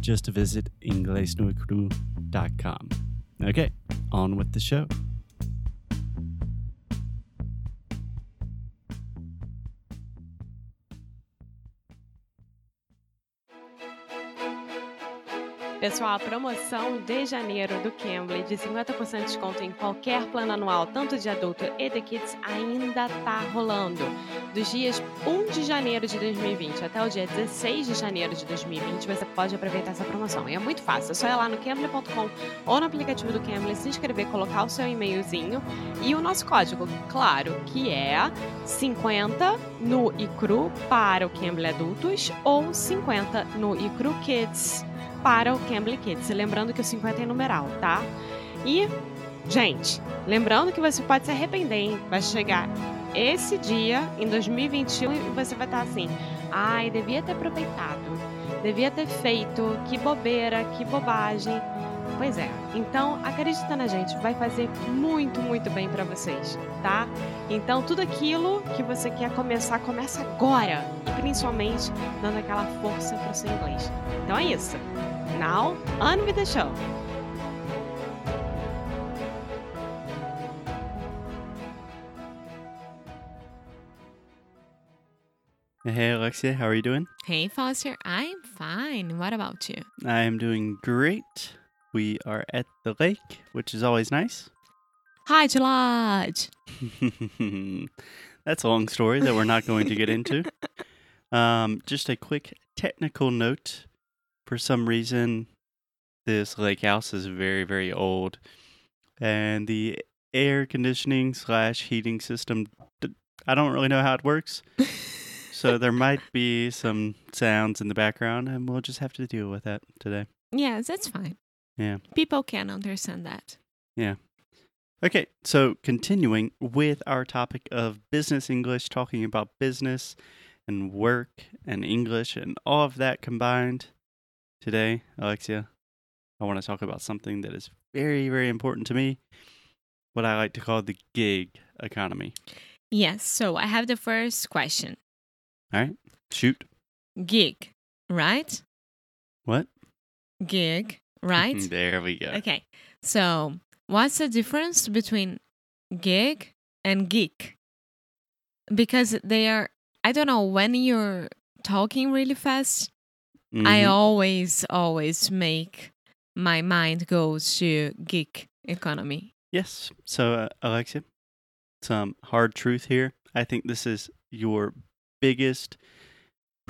Just visit inglesnuecru.com. Okay, on with the show. Pessoal, a promoção de janeiro do Cambly de 50% de desconto em qualquer plano anual, tanto de adulto e de kids, ainda tá rolando. Dos dias 1 de janeiro de 2020 até o dia 16 de janeiro de 2020, você pode aproveitar essa promoção. E é muito fácil, é só ir lá no cambly.com ou no aplicativo do Cambly, se inscrever, colocar o seu e-mailzinho e o nosso código, claro, que é 50 no ICRU para o Cambly Adultos ou 50 no ICRU Kids para o Cambly Kids. Lembrando que o 50 é numeral, tá? E, gente, lembrando que você pode se arrepender, hein? Vai chegar esse dia, em 2021, e você vai estar assim: ai, devia ter aproveitado, devia ter feito, que bobeira, que bobagem. Pois é, então acredita na gente, vai fazer muito, muito bem para vocês, tá? Então tudo aquilo que você quer começar, começa agora e principalmente dando aquela força para o seu inglês. Então é isso. Now, on with the show. Hey Alexia, how are you doing? Hey, Foster, I'm fine. What about you? I am doing great. We are at the lake, which is always nice. Hi, Lodge. That's a long story that we're not going to get into. Um, just a quick technical note. For some reason, this lake house is very, very old, and the air conditioning slash heating system. I don't really know how it works. so there might be some sounds in the background, and we'll just have to deal with that today. Yes, that's fine. Yeah. People can understand that. Yeah. Okay, so continuing with our topic of business English, talking about business and work and English and all of that combined. Today, Alexia, I want to talk about something that is very, very important to me what I like to call the gig economy. Yes, so I have the first question All right, shoot. gig, right? What? Gig, right? There we go. Okay, so what's the difference between gig and geek? Because they are, I don't know, when you're talking really fast, I Mhm. always, always make my mind go to geek economy. Yes. So, uh, Alexia, some hard truth here. I think this is your biggest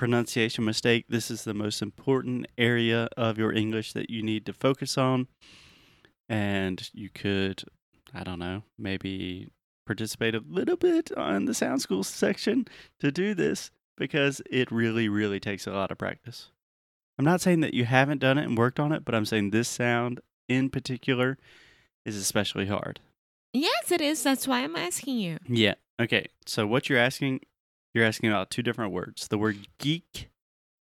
pronunciation mistake. This is the most important area of your English that you need to focus on. And you could, I don't know, maybe participate a little bit on the Sound School section to do this because it really, really takes a lot of practice. I'm not saying that you haven't done it and worked on it, but I'm saying this sound in particular is especially hard. Yes, it is. That's why I'm asking you. Yeah. Okay. So what you're asking, you're asking about two different words. The word geek,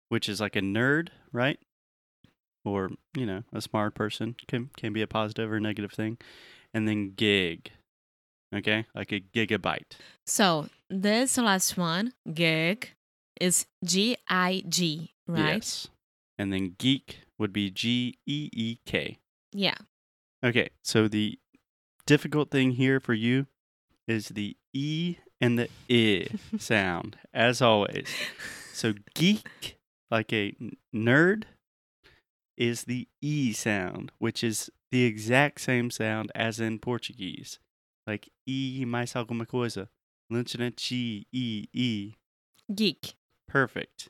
which is like a nerd, right? Or, you know, a smart person can can be a positive or negative thing. And then gig. Okay? Like a gigabyte. So this last one, gig, is G I G, right? Yes. And then geek would be G E E K. Yeah. Okay, so the difficult thing here for you is the E and the I sound, as always. So geek, like a nerd, is the E sound, which is the exact same sound as in Portuguese. Like E mais alguma coisa. Lunchanachi E E. Geek. Perfect.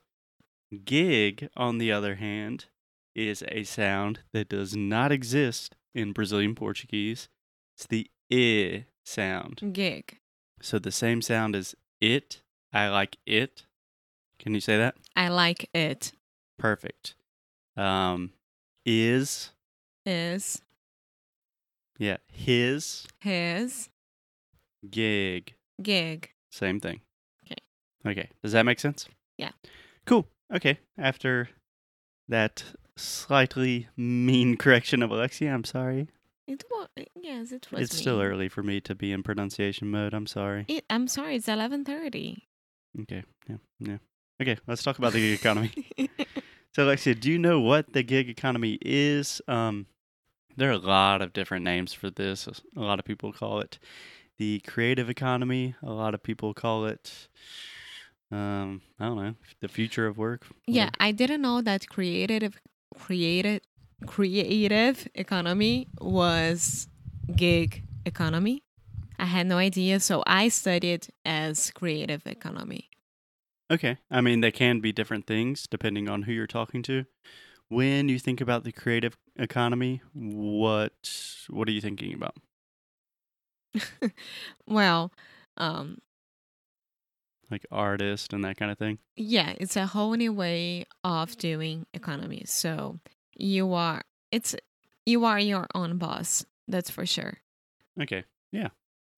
Gig, on the other hand, is a sound that does not exist in Brazilian Portuguese. It's the I sound. Gig. So the same sound as it. I like it. Can you say that? I like it. Perfect. Um, is Is yeah his his gig. gig. Same thing. Okay. Okay. Does that make sense? Yeah. Cool. Okay. After that slightly mean correction of Alexia, I'm sorry. It was yes, it was. it's still early for me to be in pronunciation mode. I'm sorry. It, I'm sorry. It's eleven thirty. Okay. Yeah. Yeah. Okay. Let's talk about the gig economy. So, Alexia, do you know what the gig economy is? Um, there are a lot of different names for this. A lot of people call it the creative economy. A lot of people call it, um, I don't know, the future of work. yeah. I didn't know that creative, creative, creative economy was gig economy. I had no idea, so I studied as creative economy. Okay. I mean, they can be different things depending on who you're talking to. When you think about the creative economy, what what are you thinking about? well, um, Like artist and that kind of thing? yeah, it's a whole new way of doing economy. So you are it's you are your own boss. That's for sure. Okay. Yeah.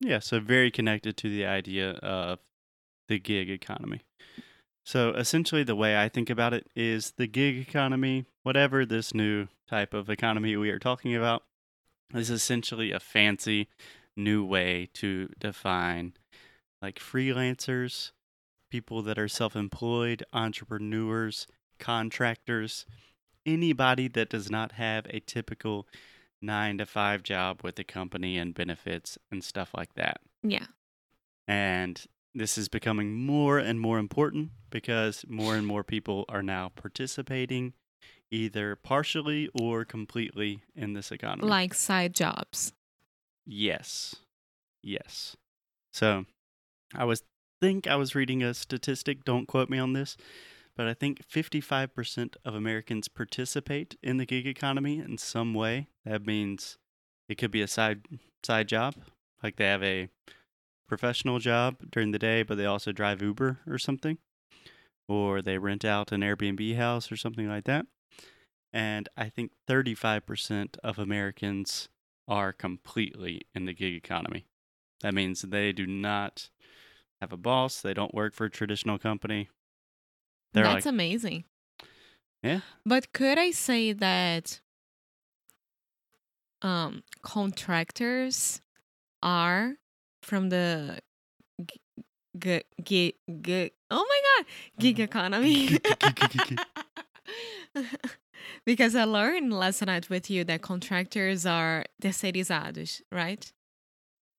Yeah. So very connected to the idea of the gig economy. So essentially, the way I think about it is the gig economy, whatever this new type of economy we are talking about, is essentially a fancy new way to define like freelancers, people that are self employed, entrepreneurs, contractors, anybody that does not have a typical nine to five job with the company and benefits and stuff like that. Yeah. And this is becoming more and more important because more and more people are now participating either partially or completely in this economy. Like side jobs. Yes. Yes. So I was think I was reading a statistic, don't quote me on this, but I think 55% of Americans participate in the gig economy in some way. That means it could be a side side job, like they have a professional job during the day, but they also drive Uber or something, or they rent out an Airbnb house or something like that. And I think 35% of Americans are completely in the gig economy. That means they do not have a boss, they don't work for a traditional company. They're That's like, amazing. Yeah. But could I say that um contractors are from the g- g- g- oh my god gig economy because I learned last night with you that contractors are terceirizados, right?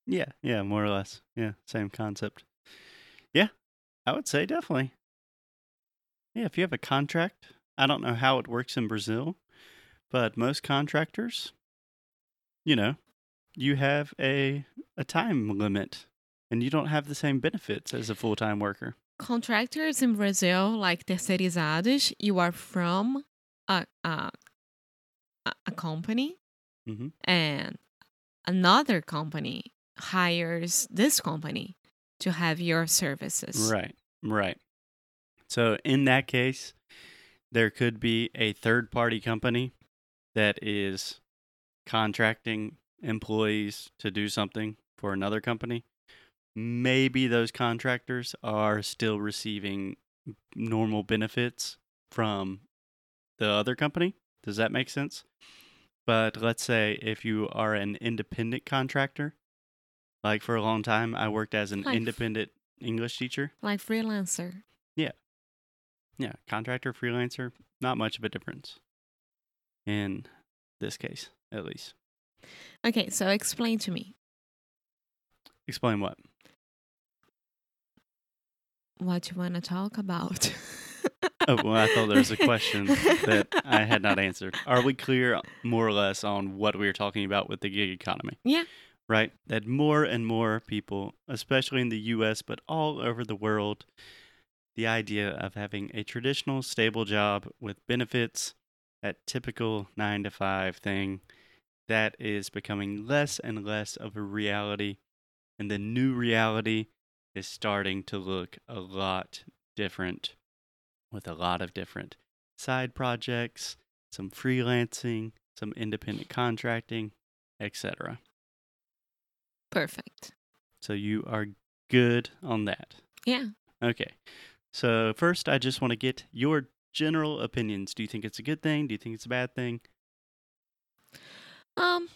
yeah, yeah, more or less. Yeah, same concept. Yeah, I would say definitely. Yeah, if you have a contract, I don't know how it works in Brazil, but most contractors, you know, you have a a time limit and you don't have the same benefits as a full-time worker. Contractors in Brazil, like terceirizados, you are from a a, a- company Mhm. and another company hires this company to have your services. Right, right. So in that case, there could be a third party company that is contracting employees to do something for another company. Maybe those contractors are still receiving normal benefits from the other company. Does that make sense? But let's say if you are an independent contractor, like for a long time, I worked as an Like- independent English teacher. Like freelancer. Yeah, contractor, freelancer, not much of a difference in this case, at least. Okay, so explain to me Explain what? what you want to talk about. Oh, well, I thought there was a question that I had not answered. Are we clear, more or less, on what we were talking about with the gig economy? Yeah. Right? That more and more people, especially in the US, but all over the world, the idea of having a traditional, stable job with benefits, that typical nine to five thing, that is becoming less and less of a reality. And the new reality is starting to look a lot different with a lot of different side projects, some freelancing, some independent contracting, etc. Perfect. So you are good on that. Yeah. Okay. So first I just want to get your general opinions. Do you think it's a good thing? Do you think it's a bad thing? Um,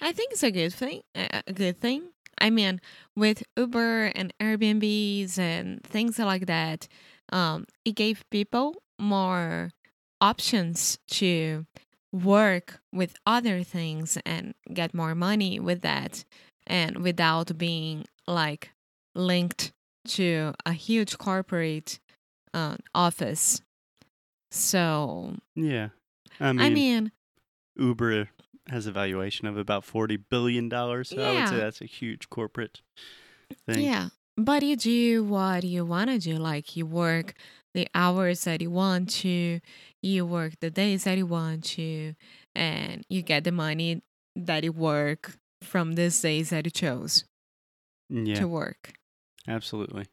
I think it's a good thing. A good thing. I mean, with Uber and Airbnbs and things like that, um, it gave people more options to work with other things and get more money with that, and without being like linked to a huge corporate uh, office. So, Yeah. I mean, I mean, Uber has a valuation of about $40 billion. So I would say that's a huge corporate thing. Yeah. But you do what you want to do. Like you work the hours that you want to, you work the days that you want to, and you get the money that you work from these days that you chose Yeah. to work. Absolutely.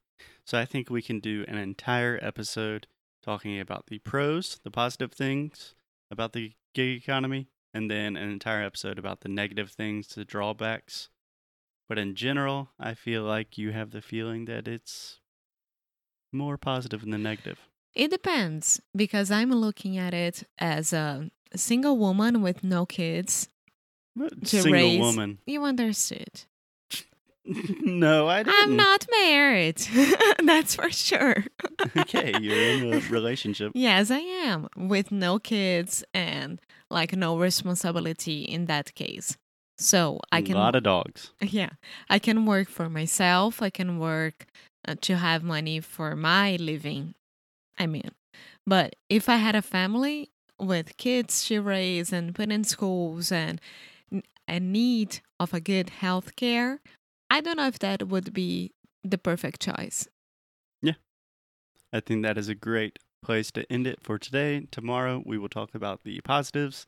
So I think we can do an entire episode talking about the pros, the positive things about the gig economy, and then an entire episode about the negative things, the drawbacks. But in general, I feel like you have the feeling that it's more positive than the negative. It depends because I'm looking at it as a single woman with no kids. To Single raise- woman. You understood. No, I didn't. I'm not married. That's for sure. okay, you're in a relationship. Yes, I am with no kids and like no responsibility in that case. So I can A lot of dogs. yeah, I can work for myself. I can work uh, to have money for my living. I mean, but if I had a family with kids to raise and put in schools and a need of a good health care, I don't know if that would be the perfect choice. Yeah. I think that is a great place to end it for today. Tomorrow we will talk about the positives,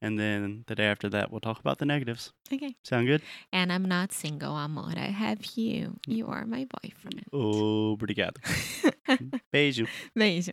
and then the day after that we'll talk about the negatives. Okay. Sound good? And I'm not single, amor. I have you. Mm. You are my boyfriend. Oh, obrigado. Beijo. Beijo.